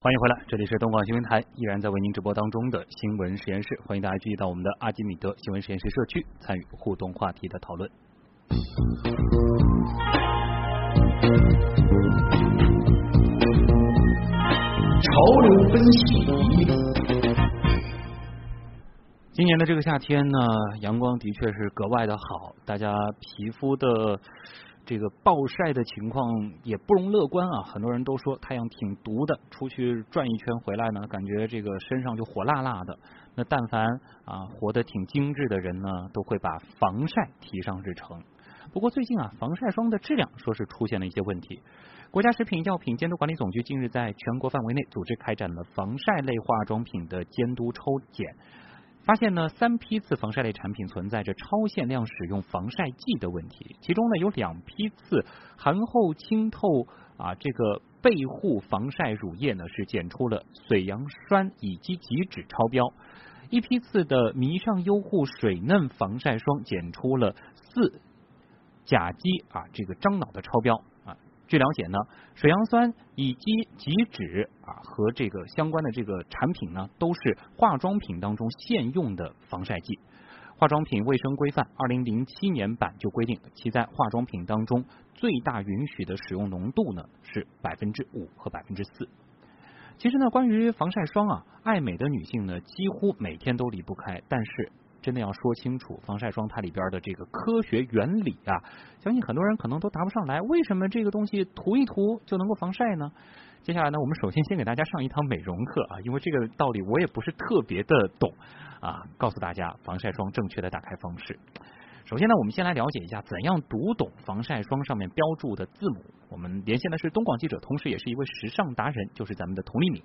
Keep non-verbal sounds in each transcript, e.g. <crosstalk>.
欢迎回来，这里是东广新闻台，依然在为您直播当中的新闻实验室，欢迎大家继续到我们的阿基米德新闻实验室社区，参与互动话题的讨论。潮流分析。今年的这个夏天呢，阳光的确是格外的好，大家皮肤的。这个暴晒的情况也不容乐观啊！很多人都说太阳挺毒的，出去转一圈回来呢，感觉这个身上就火辣辣的。那但凡啊活得挺精致的人呢，都会把防晒提上日程。不过最近啊，防晒霜的质量说是出现了一些问题。国家食品药品监督管理总局近日在全国范围内组织开展了防晒类化妆品的监督抽检。发现呢，三批次防晒类产品存在着超限量使用防晒剂的问题，其中呢有两批次含厚清透啊这个倍护防晒乳液呢是检出了水杨酸乙基极酯超标，一批次的迷上优护水嫩防晒霜检出了四甲基啊这个樟脑的超标。据了解呢，水杨酸乙基及酯啊和这个相关的这个产品呢，都是化妆品当中现用的防晒剂。化妆品卫生规范二零零七年版就规定，其在化妆品当中最大允许的使用浓度呢是百分之五和百分之四。其实呢，关于防晒霜啊，爱美的女性呢几乎每天都离不开，但是。真的要说清楚防晒霜它里边的这个科学原理啊，相信很多人可能都答不上来。为什么这个东西涂一涂就能够防晒呢？接下来呢，我们首先先给大家上一堂美容课啊，因为这个道理我也不是特别的懂啊，告诉大家防晒霜正确的打开方式。首先呢，我们先来了解一下怎样读懂防晒霜上面标注的字母。我们连线的是东广记者，同时也是一位时尚达人，就是咱们的佟丽敏。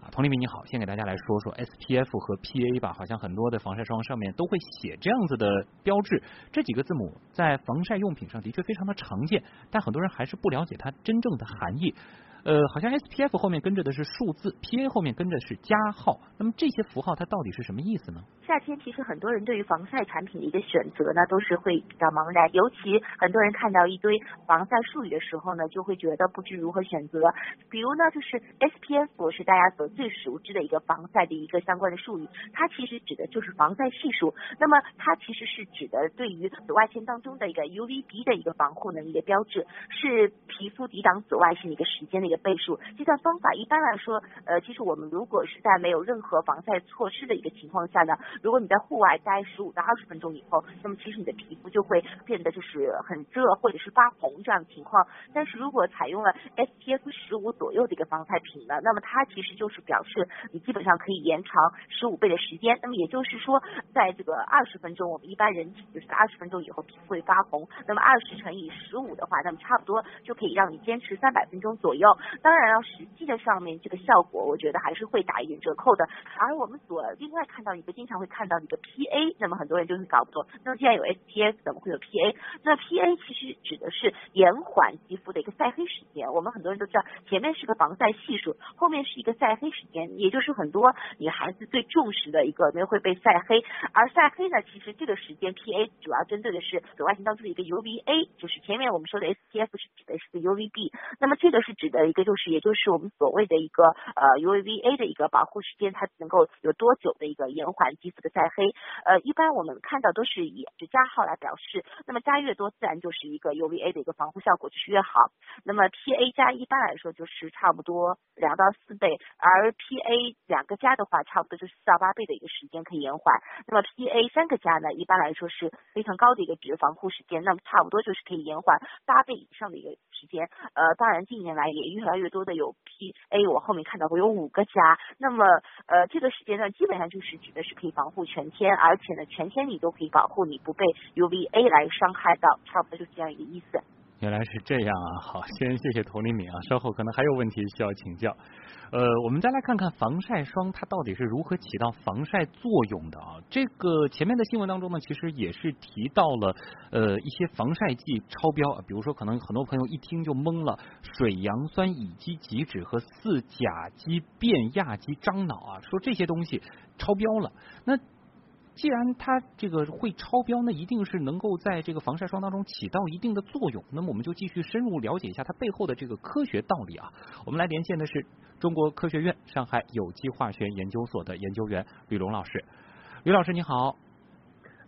啊，佟丽敏你好，先给大家来说说 SPF 和 PA 吧。好像很多的防晒霜上面都会写这样子的标志，这几个字母在防晒用品上的确非常的常见，但很多人还是不了解它真正的含义。呃，好像 SPF 后面跟着的是数字，PA 后面跟着是加号。那么这些符号它到底是什么意思呢？夏天其实很多人对于防晒产品的一个选择呢，都是会比较茫然。尤其很多人看到一堆防晒术语的时候呢，就会觉得不知如何选择。比如呢，就是 SPF 是大家所最熟知的一个防晒的一个相关的术语，它其实指的就是防晒系数。那么它其实是指的对于紫外线当中的一个 UVB 的一个防护能力的标志，是皮肤抵挡紫外线的一个时间的一个。倍数计算方法一般来说，呃，其实我们如果是在没有任何防晒措施的一个情况下呢，如果你在户外待十五到二十分钟以后，那么其实你的皮肤就会变得就是很热或者是发红这样的情况。但是如果采用了 SPF 十五左右的一个防晒品呢，那么它其实就是表示你基本上可以延长十五倍的时间。那么也就是说，在这个二十分钟，我们一般人体就是二十分钟以后皮肤会发红，那么二十乘以十五的话，那么差不多就可以让你坚持三百分钟左右。当然了，实际的上面这个效果，我觉得还是会打一点折扣的。而我们所另外看到一个经常会看到的一个 PA，那么很多人就是搞不懂。那既然有 SPF，怎么会有 PA？那 PA 其实指的是延缓肌肤的一个晒黑时间。我们很多人都知道，前面是个防晒系数，后面是一个晒黑时间，也就是很多女孩子最重视的一个，因为会被晒黑。而晒黑呢，其实这个时间 PA 主要针对的是紫外线当中的一个 UVA，就是前面我们说的 SPF 是指的是个 UVB，那么这个是指的个就是也就是我们所谓的一个呃 UVA 的一个保护时间，它能够有多久的一个延缓肌肤的晒黑？呃，一般我们看到都是以就加号来表示，那么加越多，自然就是一个 UVA 的一个防护效果就是越好。那么 PA 加一般来说就是差不多两到四倍，而 PA 两个加的话，差不多就是四到八倍的一个时间可以延缓。那么 PA 三个加呢，一般来说是非常高的一个值防护时间，那么差不多就是可以延缓八倍以上的一个时间。呃，当然近年来也越来越多的有 PA，我后面看到过有五个加，那么呃这个时间段基本上就是指的是可以防护全天，而且呢全天你都可以保护你不被 UVA 来伤害到，差不多就是这样一个意思。原来是这样啊，好，先谢谢佟丽敏啊，稍后可能还有问题需要请教。呃，我们再来看看防晒霜它到底是如何起到防晒作用的啊？这个前面的新闻当中呢，其实也是提到了呃一些防晒剂超标，比如说可能很多朋友一听就懵了，水杨酸乙基极酯和四甲基变亚基樟脑啊，说这些东西超标了，那。既然它这个会超标，那一定是能够在这个防晒霜当中起到一定的作用。那么我们就继续深入了解一下它背后的这个科学道理啊。我们来连线的是中国科学院上海有机化学研究所的研究员吕龙老师。吕老师你好。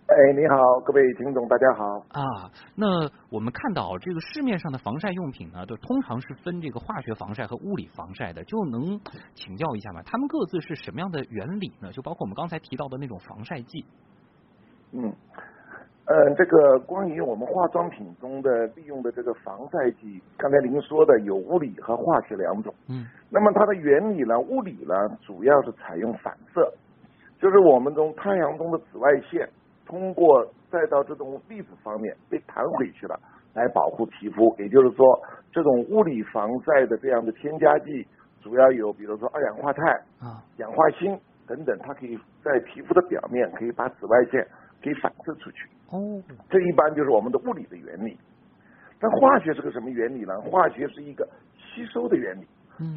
哎，你好，各位听众，大家好。啊，那我们看到这个市面上的防晒用品呢，都通常是分这个化学防晒和物理防晒的，就能请教一下吗？它们各自是什么样的原理呢？就包括我们刚才提到的那种防晒剂。嗯，呃，这个关于我们化妆品中的利用的这个防晒剂，刚才您说的有物理和化学两种。嗯。那么它的原理呢？物理呢，主要是采用反射，就是我们从太阳中的紫外线。通过再到这种粒子方面被弹回去了，来保护皮肤。也就是说，这种物理防晒的这样的添加剂，主要有比如说二氧化钛啊、氧化锌等等，它可以在皮肤的表面可以把紫外线给反射出去。哦，这一般就是我们的物理的原理。但化学是个什么原理呢？化学是一个吸收的原理，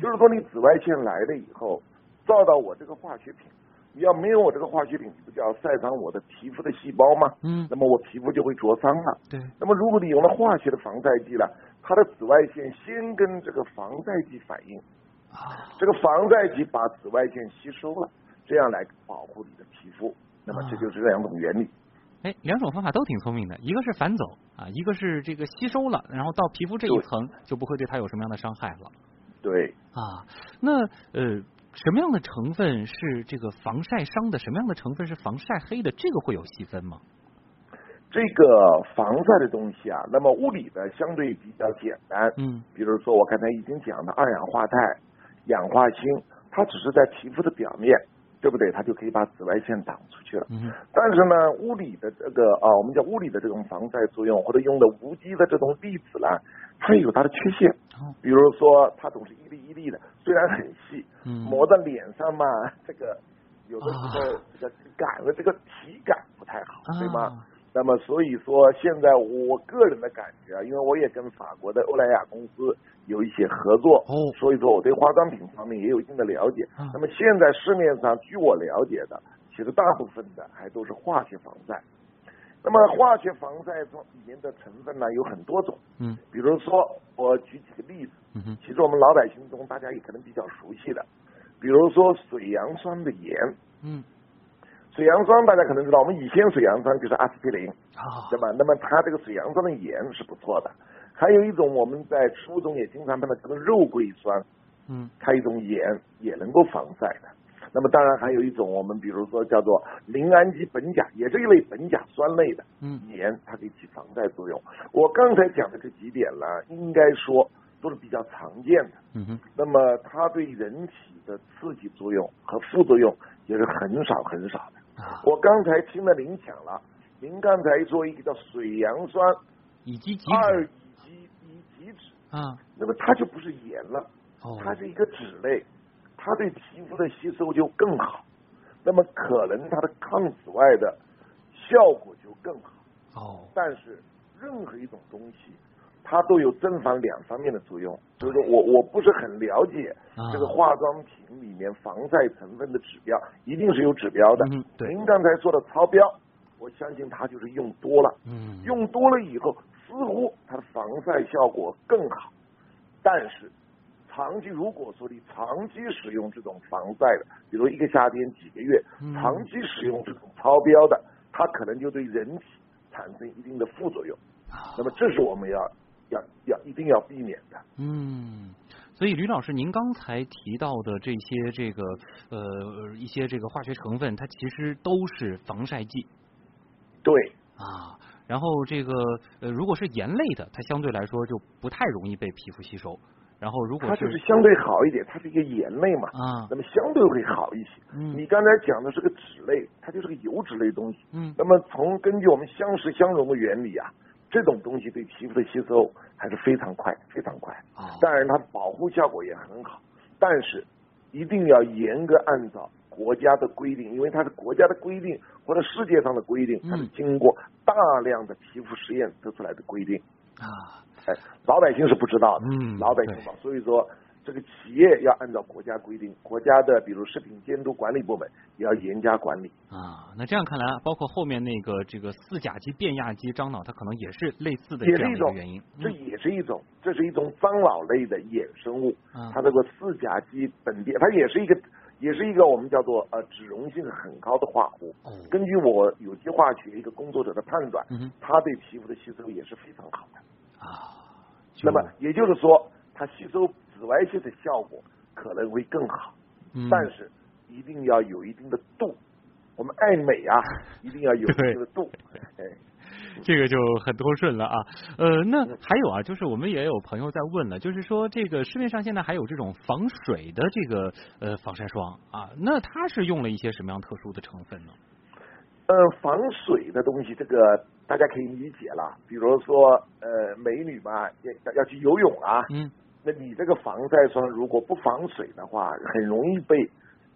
就是说你紫外线来了以后，照到我这个化学品。你要没有我这个化学品，你不就要晒伤我的皮肤的细胞吗？嗯，那么我皮肤就会灼伤了。对。那么如果你用了化学的防晒剂了，它的紫外线先跟这个防晒剂反应，啊，这个防晒剂把紫外线吸收了，这样来保护你的皮肤。那么这就是两种原理。哎，两种方法都挺聪明的，一个是反走啊，一个是这个吸收了，然后到皮肤这一层就不会对它有什么样的伤害了。对。啊，那呃。什么样的成分是这个防晒伤的？什么样的成分是防晒黑的？这个会有细分吗？这个防晒的东西啊，那么物理的相对比较简单。嗯。比如说我刚才已经讲的二氧化钛、氧化锌，它只是在皮肤的表面，对不对？它就可以把紫外线挡出去了。嗯。但是呢，物理的这个啊，我们叫物理的这种防晒作用，或者用的无机的这种粒子呢，它有它的缺陷。哦。比如说，它总是一粒一粒的，虽然很细。嗯。抹在脸上嘛，这个有的时候这个感的这个体感不太好，对吗？那么所以说，现在我个人的感觉啊，因为我也跟法国的欧莱雅公司有一些合作，哦，所以说我对化妆品方面也有一定的了解。那么现在市面上据我了解的，其实大部分的还都是化学防晒。那么化学防晒中里面的成分呢有很多种，嗯，比如说我举几个例子，嗯哼，其实我们老百姓中大家也可能比较熟悉的，比如说水杨酸的盐，嗯。水杨酸大家可能知道，我们乙酰水杨酸就是阿司匹林，啊，对吧？那么它这个水杨酸的盐是不错的。还有一种我们在初中也经常碰到叫做肉桂酸，嗯，它一种盐也能够防晒的。那么当然还有一种我们比如说叫做磷氨基苯甲，也是一类苯甲酸类的，嗯，盐它可以起防晒作用。我刚才讲的这几点呢，应该说都是比较常见的。嗯哼，那么它对人体的刺激作用和副作用也是很少很少的。我刚才听了您讲了，您刚才说一个叫水杨酸乙基己二乙基乙基酯啊，那么它就不是盐了，它是一个酯类，它对皮肤的吸收就更好，那么可能它的抗紫外的效果就更好。哦，但是任何一种东西。它都有正反两方面的作用，所以说我我不是很了解这个化妆品里面防晒成分的指标，一定是有指标的。对，您刚才说的超标，我相信它就是用多了。嗯，用多了以后，似乎它的防晒效果更好，但是长期如果说你长期使用这种防晒的，比如一个夏天几个月，长期使用这种超标的，它可能就对人体产生一定的副作用。那么这是我们要。要要一定要避免的。嗯，所以吕老师，您刚才提到的这些这个呃一些这个化学成分，它其实都是防晒剂。对。啊，然后这个呃如果是盐类的，它相对来说就不太容易被皮肤吸收。然后如果它就是相对好一点，它是一个盐类嘛。啊。那么相对会好一些。嗯。你刚才讲的是个脂类，它就是个油脂类东西。嗯。那么从根据我们相识相融的原理啊。这种东西对皮肤的吸收还是非常快，非常快。当然，它保护效果也很好，但是一定要严格按照国家的规定，因为它是国家的规定或者世界上的规定，它是经过大量的皮肤实验得出来的规定。啊，哎，老百姓是不知道的，嗯，老百姓嘛，所以说这个企业要按照国家规定，国家的比如食品监督管理部门也要严加管理。啊，那这样看来，包括后面那个这个四甲基变亚基樟脑，它可能也是类似的这样一种原因。这嗯也是一种，这是一种樟脑类的衍生物。啊它这个四甲基苯蝶，它也是一个，也是一个我们叫做呃脂溶性很高的化合物。哦，根据我有机化学一个工作者的判断，嗯它对皮肤的吸收也是非常好的。啊，那么也就是说，它吸收紫外线的效果可能会更好，嗯但是一定要有一定的度。我们爱美啊，<laughs> 一定要有一定的度。哎，这个就很通顺了啊。呃，那嗯还有啊，就是我们也有朋友在问了，就是说这个市面上现在还有这种防水的这个呃防晒霜啊，那它是用了一些什么样特殊的成分呢？呃，防水的东西，这个大家可以理解了。比如说，呃，美女嘛，要要要去游泳啊，嗯那你这个防晒霜如果不防水的话，很容易被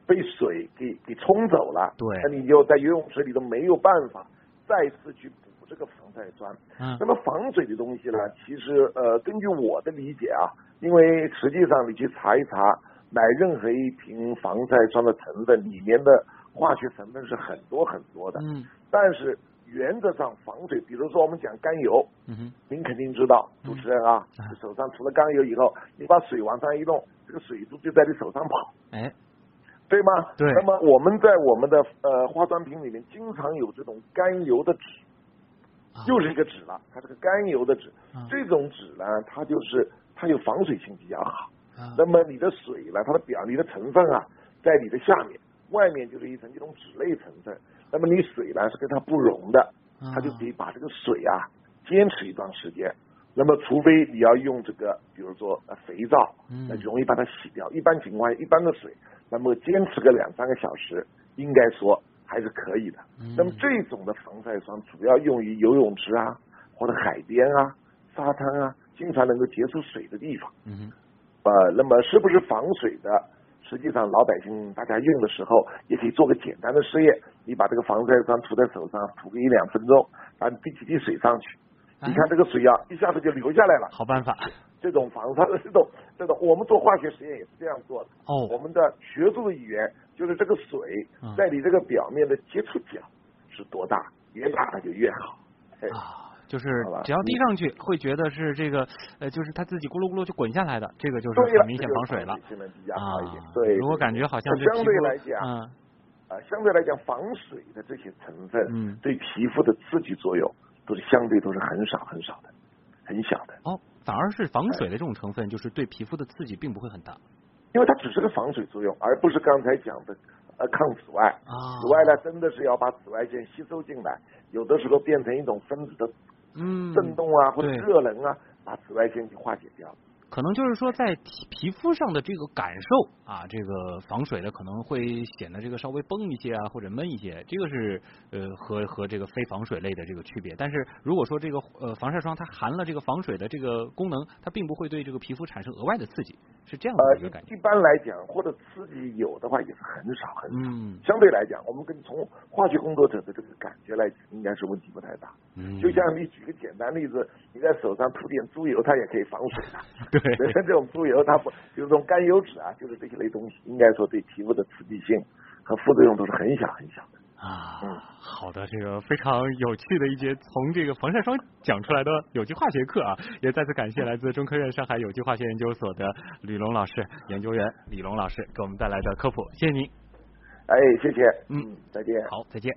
被水给给冲走了。对那你就在游泳池里都没有办法再次去补这个防晒霜。嗯那么防水的东西呢，其实呃，根据我的理解啊，因为实际上你去查一查，买任何一瓶防晒霜的成分里面的化学成分是很多很多的，嗯但是原则上防水，比如说我们讲甘油，您肯定知道，嗯主持人啊，啊手上涂了甘油以后，你把水往上一弄，这个水珠就在你手上跑，哎对吗？对那么我们在我们的呃化妆品里面经常有这种甘油的纸，啊又是一个纸了，它这个甘油的纸，啊这种纸呢，它就是它有防水性比较好。啊那么你的水呢，它的表你的成分啊，在你的下面，外面就是一层这种脂类成分。那么你水呢是跟它不溶的，它就可以把这个水啊坚持一段时间。那么除非你要用这个，比如说呃肥皂，容易把它洗掉。一般情况下，一般的水，那么坚持个两三个小时，应该说还是可以的。嗯那么这种的防晒霜主要用于游泳池啊，或者海边啊、沙滩啊，经常能够接触水的地方。嗯呃，那么是不是防水的？实际上，老百姓大家用的时候，也可以做个简单的试验。你把这个防晒霜涂在手上，涂个一两分钟，把你滴几滴水上去，哎你看这个水啊，一下子就流下来了。好办法这种防它的这种这种，我们做化学实验也是这样做的。哦我哦们的学术的语言就是这个水嗯在你这个表面的接触角是多大，越大它就越好。哎啊。就是只要滴上去，会觉得是这个，呃，就是它自己咕噜咕噜就滚下来的，这个就是很明显防水了性能比较好一点啊。。对，如果感觉好像这相对来讲，嗯啊，相对来讲，防水的这些成分，嗯对皮肤的刺激作用都是相对都是很少很少的，很小的，哦，反而是防水的这种成分，就是对皮肤的刺激并不会很大因为它只是个防水作用，而不是刚才讲的呃抗紫外。啊。紫外呢，真的是要把紫外线吸收进来，有的时候变成一种分子的嗯，震动啊，或者热能啊，把紫外线给化解掉。可能就是说在皮皮肤上的这个感受啊，这个防水的可能会显得这个稍微崩一些啊，或者闷一些，这个是呃和和这个非防水类的这个区别。但是如果说这个呃防晒霜它含了这个防水的这个功能，它并不会对这个皮肤产生额外的刺激，是这样的呃，一一个感觉。一般来讲，或者刺激有的话也是很少很少。嗯相对来讲，我们跟从化学工作者的这个感觉来讲，应该是问题不太大。嗯，就像你举个简单例子，你在手上涂点猪油，它也可以防水的。对 <laughs> 这种猪油，它不就是这种甘油脂啊，就是这些类东西，应该说对皮肤的刺激性和副作用都是很小很小的。啊嗯，好的，这个非常有趣的一节从这个防晒霜讲出来的有机化学课啊，也再次感谢来自中科院上海有机化学研究所的吕龙老师、研究员李龙老师给我们带来的科普，谢谢您。哎，谢谢，嗯，再见。好，再见。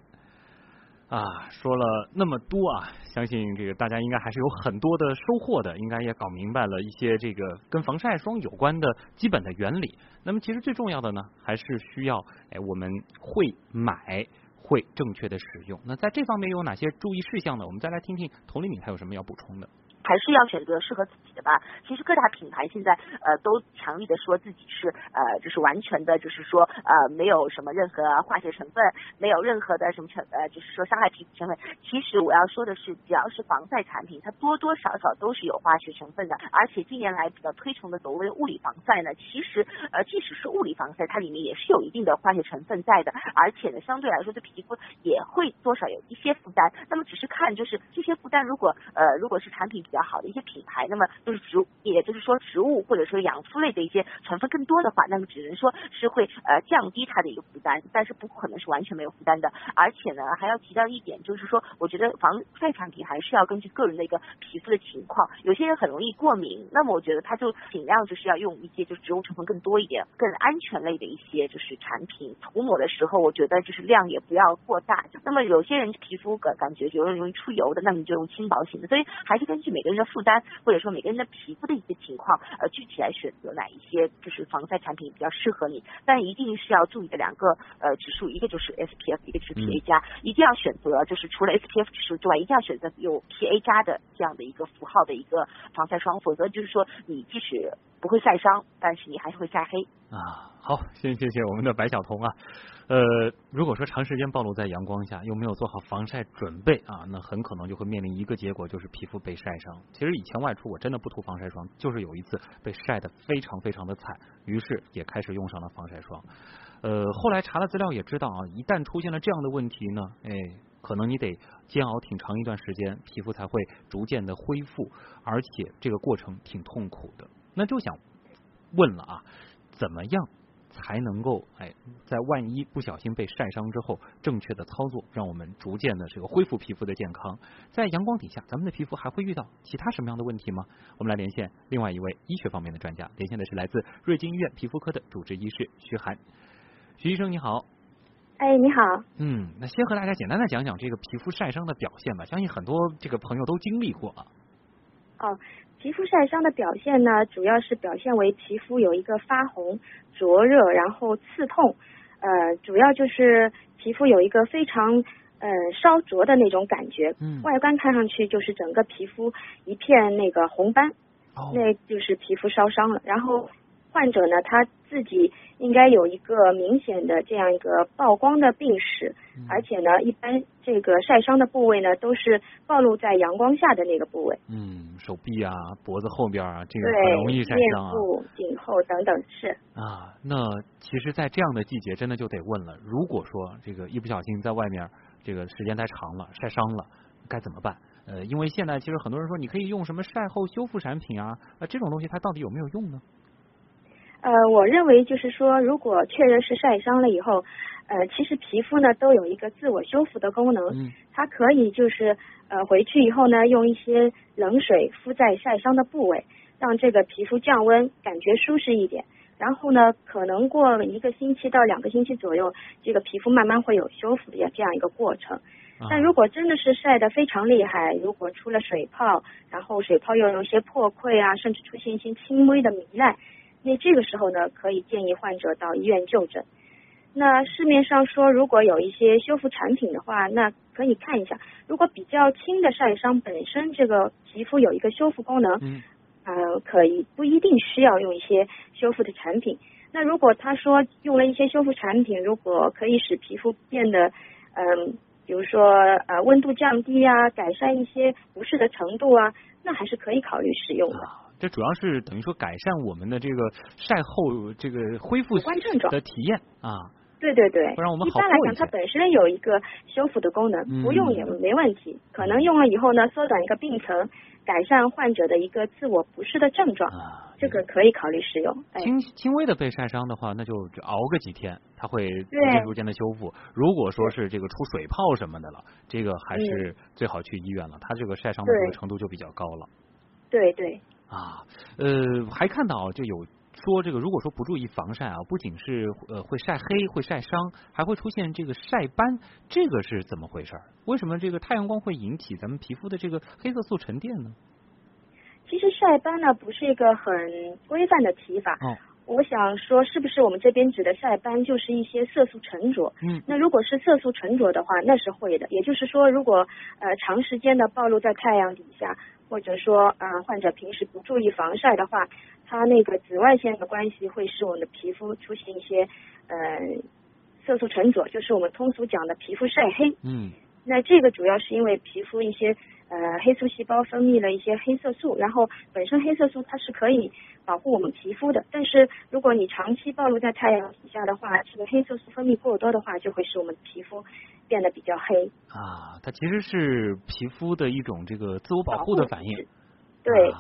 啊，说了那么多啊，相信这个大家应该还是有很多的收获的，应该也搞明白了一些这个跟防晒霜有关的基本的原理。那么其实最重要的呢，还是需要哎我们会买。会正确的使用，那在这方面有哪些注意事项呢？我们再来听听佟丽敏还有什么要补充的。还是要选择适合自己的吧。其实各大品牌现在呃都强力的说自己是呃就是完全的，就是说呃没有什么任何化学成分，没有任何的什么成呃就是说伤害皮肤成分。其实我要说的是，只要是防晒产品，它多多少少都是有化学成分的。而且近年来比较推崇的所谓物理防晒呢，其实呃即使是物理防晒，它里面也是有一定的化学成分在的，而且呢相对来说对皮肤也会多少有一些负担。那么只是看就是这些负担如果呃如果是产品比较好的一些品牌，那么就是植，也就是说植物或者说养肤类的一些成分更多的话，那么只能说是会呃降低它的一个负担，但是不可能是完全没有负担的。而且呢，还要提到一点，就是说，我觉得防晒产品还是要根据个人的一个皮肤的情况，有些人很容易过敏，那么我觉得他就尽量就是要用一些就是植物成分更多一点、更安全类的一些就是产品，涂抹的时候我觉得就是量也不要过大。那么有些人皮肤感感觉有人容易出油的，那么你就用轻薄型的。所以还是根据每个人的负担或者说每个人的皮肤的一些情况，呃，具体来选择哪一些就是防晒产品比较适合你。但一定是要注意的两个呃指数，一个就是 SPF，一个就是 PA 加，一定要选择就是除了 SPF 指数之外，一定要选择有 PA 加的这样的一个符号的一个防晒霜，否则就是说你即使不会晒伤，但是你还是会晒黑。啊，好，先谢谢我们的白晓彤啊。呃，如果说长时间暴露在阳光下，又没有做好防晒准备啊，那很可能就会面临一个结果，就是皮肤被晒伤。其实以前外出我真的不涂防晒霜，就是有一次被晒得非常非常的惨，于是也开始用上了防晒霜。呃，后来查了资料也知道啊，一旦出现了这样的问题呢，哎，可能你得煎熬挺长一段时间，皮肤才会逐渐的恢复，而且这个过程挺痛苦的。那就想问了啊，怎么样？才能够哎，在万一不小心被晒伤之后，正确的操作，让我们逐渐的这个恢复皮肤的健康。在阳光底下，咱们的皮肤还会遇到其他什么样的问题吗？我们来连线另外一位医学方面的专家，连线的是来自瑞金医院皮肤科的主治医师徐涵。徐医生你好。哎，你好。嗯，那先和大家简单的讲讲这个皮肤晒伤的表现吧，相信很多这个朋友都经历过啊。哦。皮肤晒伤的表现呢，主要是表现为皮肤有一个发红、灼热，然后刺痛，呃，主要就是皮肤有一个非常呃烧灼的那种感觉，嗯，外观看上去就是整个皮肤一片那个红斑，哦，那就是皮肤烧伤了，然后。患者呢，他自己应该有一个明显的这样一个曝光的病史，而且呢，一般这个晒伤的部位呢，都是暴露在阳光下的那个部位。嗯，手臂啊，脖子后边啊，这个很容易晒伤啊。面部、颈后等等是。啊，那其实，在这样的季节，真的就得问了，如果说这个一不小心在外面这个时间太长了，晒伤了，该怎么办？呃，因为现在其实很多人说，你可以用什么晒后修复产品啊，呃，这种东西它到底有没有用呢？呃，我认为就是说，如果确认是晒伤了以后，呃，其实皮肤呢都有一个自我修复的功能，它可以就是呃回去以后呢，用一些冷水敷在晒伤的部位，让这个皮肤降温，感觉舒适一点。然后呢，可能过一个星期到两个星期左右，这个皮肤慢慢会有修复的这样一个过程。但如果真的是晒得非常厉害，如果出了水泡，然后水泡又有一些破溃啊，甚至出现一些轻微的糜烂。那这个时候呢，可以建议患者到医院就诊。那市面上说，如果有一些修复产品的话，那可以看一下。如果比较轻的晒伤，本身这个皮肤有一个修复功能，嗯，呃，可以不一定需要用一些修复的产品。那如果他说用了一些修复产品，如果可以使皮肤变得，嗯，比如说呃温度降低啊，改善一些不适的程度啊，那还是可以考虑使用的。这主要是等于说改善我们的这个晒后这个恢复的体验啊。对对对，不然我们一般来讲，它本身有一个修复的功能，不用也没问题。可能用了以后呢，缩短一个病程，改善患者的一个自我不适的症状，这个可以考虑使用。轻轻微的被晒伤的话，那就熬个几天，它会逐渐逐渐的修复。如果说是这个出水泡什么的了，这个还是最好去医院了。它这个晒伤的这个程度就比较高了。对对。啊，呃，还看到就有说这个，如果说不注意防晒啊，不仅是呃会晒黑、会晒伤，还会出现这个晒斑，这个是怎么回事？为什么这个太阳光会引起咱们皮肤的这个黑色素沉淀呢？其实晒斑呢不是一个很规范的提法。哦。我想说，是不是我们这边指的晒斑就是一些色素沉着？嗯。那如果是色素沉着的话，那是会的。也就是说，如果呃长时间的暴露在太阳底下。或者说，呃，患者平时不注意防晒的话，它那个紫外线的关系会使我们的皮肤出现一些呃色素沉着，就是我们通俗讲的皮肤晒黑。嗯。那这个主要是因为皮肤一些呃黑素细胞分泌了一些黑色素，然后本身黑色素它是可以保护我们皮肤的，但是如果你长期暴露在太阳底下的话，这个黑色素分泌过多的话，就会使我们皮肤变得比较黑。啊，它其实是皮肤的一种这个自我保护的反应。对，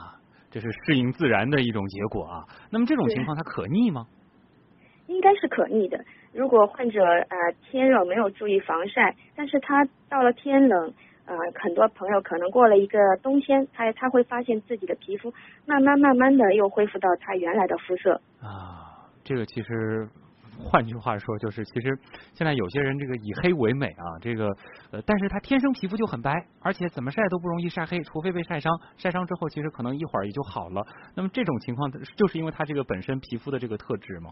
这是适应自然的一种结果啊。那么这种情况它可逆吗？应该是可逆的。如果患者呃天热没有注意防晒，但是他到了天冷，呃很多朋友可能过了一个冬天，他他会发现自己的皮肤慢慢慢慢的又恢复到他原来的肤色。啊，这个其实换句话说就是，其实现在有些人这个以黑为美啊，这个呃但是他天生皮肤就很白，而且怎么晒都不容易晒黑，除非被晒伤，晒伤之后其实可能一会儿也就好了。那么这种情况就是因为他这个本身皮肤的这个特质吗？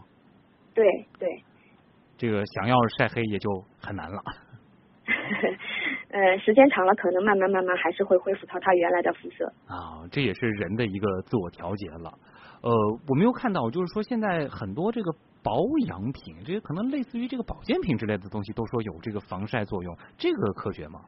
对对。这个想要晒黑也就很难了。<laughs> 呃，时间长了，可能慢慢慢慢还是会恢复到它原来的肤色。啊，这也是人的一个自我调节了。呃，我没有看到，就是说现在很多这个保养品，这个可能类似于这个保健品之类的东西，都说有这个防晒作用，这个科学吗？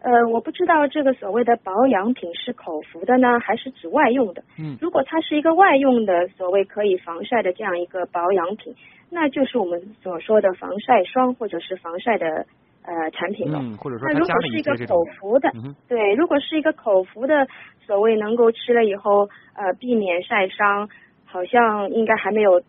呃，我不知道这个所谓的保养品是口服的呢，还是指外用的。嗯。如果它是一个外用的所谓可以防晒的这样一个保养品。那就是我们所说的防晒霜或者是防晒的呃产品了。嗯，或者说那如果是一个口服的，对，如果是一个口服的，所谓能够吃了以后呃避免晒伤，好像应该还没有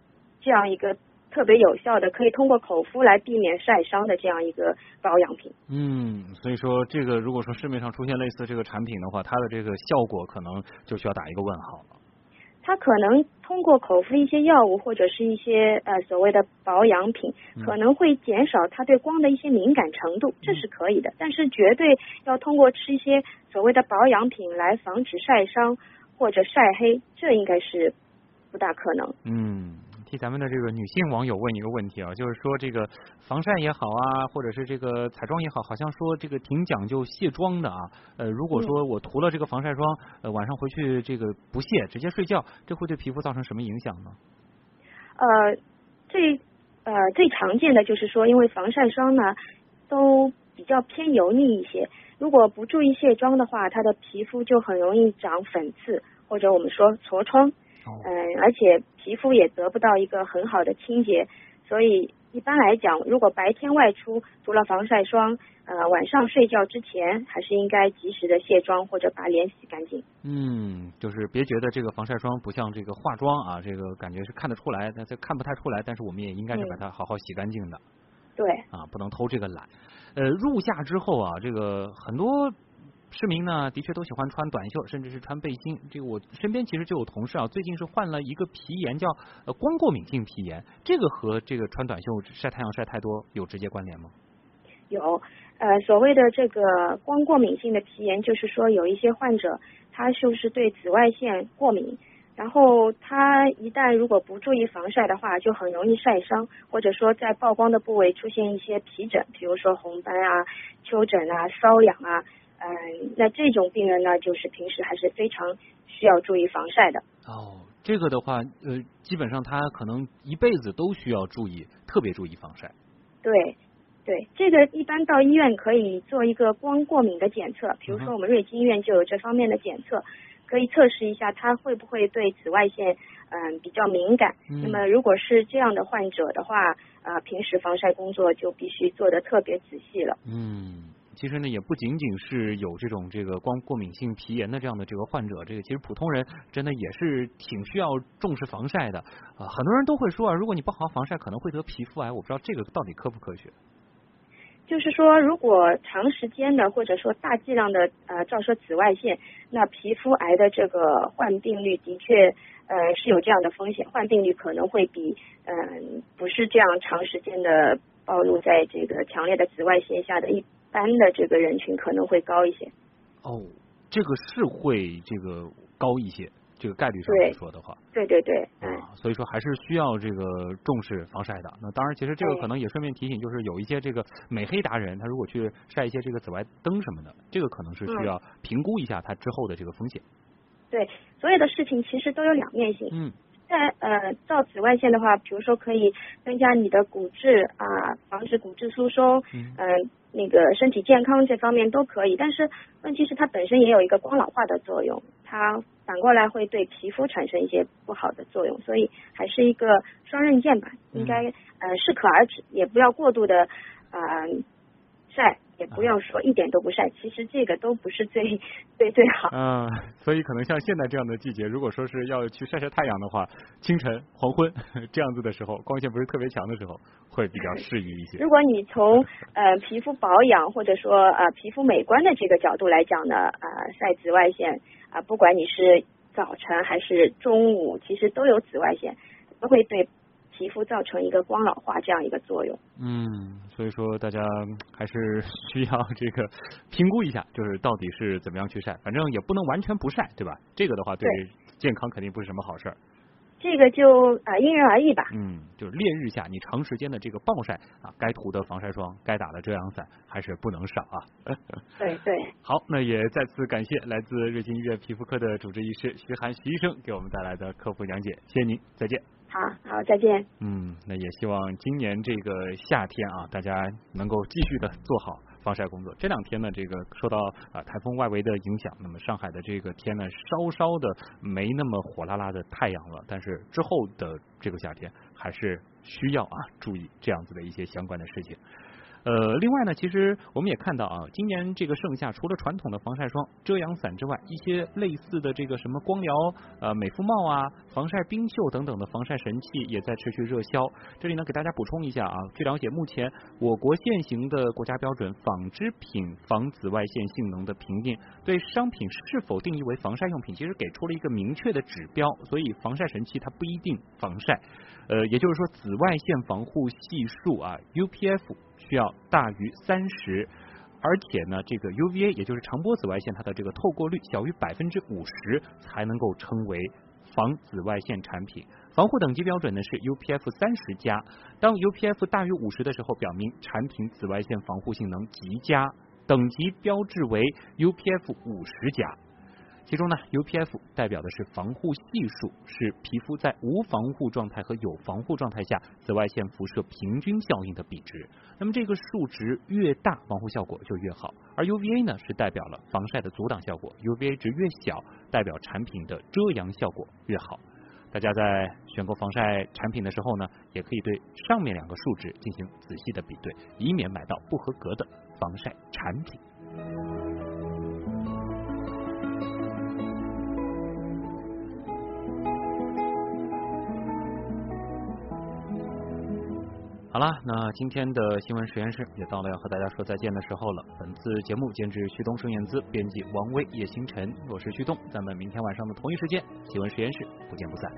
这样一个特别有效的可以通过口服来避免晒伤的这样一个保养品。嗯，所以说这个如果说市面上出现类似这个产品的话，它的这个效果可能就需要打一个问号了。它可能通过口服一些药物或者是一些呃所谓的保养品，可能会减少它对光的一些敏感程度，这是可以的。但是绝对要通过吃一些所谓的保养品来防止晒伤或者晒黑，这应该是不大可能。嗯。替咱们的这个女性网友问一个问题啊，就是说这个防晒也好啊，或者是这个彩妆也好，好像说这个挺讲究卸妆的啊。呃，如果说我涂了这个防晒霜，呃，晚上回去这个不卸，直接睡觉，这会对皮肤造成什么影响呢？呃，最呃最常见的就是说，因为防晒霜呢都比较偏油腻一些，如果不注意卸妆的话，它的皮肤就很容易长粉刺，或者我们说痤疮。嗯，而且皮肤也得不到一个很好的清洁，所以一般来讲，如果白天外出涂了防晒霜，呃，晚上睡觉之前还是应该及时的卸妆或者把脸洗干净。嗯，就是别觉得这个防晒霜不像这个化妆啊，这个感觉是看得出来，但是看不太出来，但是我们也应该是把它好好洗干净的。对。啊，不能偷这个懒。呃，入夏之后啊，这个很多。市民呢，的确都喜欢穿短袖，甚至是穿背心。这个我身边其实就有同事啊，最近是患了一个皮炎，叫呃光过敏性皮炎。这个和这个穿短袖晒太阳晒太多有直接关联吗？有，呃，所谓的这个光过敏性的皮炎，就是说有一些患者他就是对紫外线过敏，然后他一旦如果不注意防晒的话，就很容易晒伤，或者说在曝光的部位出现一些皮疹，比如说红斑啊、丘疹啊、瘙痒啊。嗯，那这种病人呢，就是平时还是非常需要注意防晒的。哦，这个的话，呃，基本上他可能一辈子都需要注意，特别注意防晒。对，对，这个一般到医院可以做一个光过敏的检测，比如说我们瑞金医院就有这方面的检测，可以测试一下他会不会对紫外线嗯比较敏感。那么如果是这样的患者的话，啊，平时防晒工作就必须做的特别仔细了。嗯。其实呢，也不仅仅是有这种这个光过敏性皮炎的这样的这个患者，这个其实普通人真的也是挺需要重视防晒的啊。很多人都会说啊，如果你不好好防晒，可能会得皮肤癌。我不知道这个到底科不科学。就是说，如果长时间的或者说大剂量的呃照射紫外线，那皮肤癌的这个患病率的确呃是有这样的风险，患病率可能会比嗯不是这样长时间的暴露在这个强烈的紫外线下的一。般的这个人群可能会高一些。哦，这个是会这个高一些，这个概率上来说的话。对对对。啊，所以说还是需要这个重视防晒的。那当然，其实这个可能也顺便提醒，就是有一些这个美黑达人，他如果去晒一些这个紫外灯什么的，这个可能是需要评估一下他之后的这个风险。对，所有的事情其实都有两面性。嗯。在呃照紫外线的话，比如说可以增加你的骨质啊，防止骨质疏松。嗯。那个身体健康这方面都可以，但是问题是它本身也有一个光老化的作用，它反过来会对皮肤产生一些不好的作用，所以还是一个双刃剑吧，应该呃适可而止，也不要过度的呃晒。也不要说一点都不晒，其实这个都不是最最最好。嗯，所以可能像现在这样的季节，如果说是要去晒晒太阳的话，清晨、黄昏 <laughs> 这样子的时候，光线不是特别强的时候，会比较适宜一些。如果你从呃皮肤保养或者说呃皮肤美观的这个角度来讲呢，呃晒紫外线啊，不管你是早晨还是中午，其实都有紫外线，都会对。皮肤造成一个光老化这样一个作用。嗯，所以说大家还是 <laughs> 需要这个评估一下，就是到底是怎么样去晒，反正也不能完全不晒，对吧？这个的话对健康肯定不是什么好事儿。这个就啊因人而异吧。嗯，就是烈日下你长时间的这个暴晒啊，该涂的防晒霜，该打的遮阳伞还是不能少啊。<laughs> 对对。好，那也再次感谢来自瑞金医院皮肤科的主治医师徐涵徐医生给我们带来的科普讲解，谢谢您，再见。好好，再见。嗯，那也希望今年这个夏天啊，大家能够继续的做好防晒工作。这两天呢，这个受到啊台风外围的影响，那么上海的这个天呢，稍稍的没那么火辣辣的太阳了。但是之后的这个夏天，还是需要啊注意这样子的一些相关的事情。呃，另外呢，其实我们也看到啊，今年这个盛夏，除了传统的防晒霜、遮阳伞之外，一些类似的这个什么光疗、呃美肤帽啊、防晒冰袖等等的防晒神器也在持续热销。这里呢，给大家补充一下啊，据了解，目前我国现行的国家标准纺织品防紫外线性能的评定，对商品是否定义为防晒用品，其实给出了一个明确的指标。所以，防晒神器它不一定防晒。呃，也就是说，紫外线防护系数啊，UPF。需要大于三十，而且呢，这个 UVA 也就是长波紫外线，它的这个透过率小于百分之五十，才能够称为防紫外线产品。防护等级标准呢是 UPF 三十加，当 UPF 大于五十的时候，表明产品紫外线防护性能极佳，等级标志为 UPF 五十加。其中呢，UPF 代表的是防护系数，是皮肤在无防护状态和有防护状态下紫外线辐射平均效应的比值。那么这个数值越大，防护效果就越好。而 UVA 呢，是代表了防晒的阻挡效果，UVA 值越小，代表产品的遮阳效果越好。大家在选购防晒产品的时候呢，也可以对上面两个数值进行仔细的比对，以免买到不合格的防晒产品。好了，那今天的新闻实验室也到了要和大家说再见的时候了。本次节目监制旭东、孙燕姿，编辑王威、叶星辰，我是旭东，咱们明天晚上的同一时间，新闻实验室不见不散。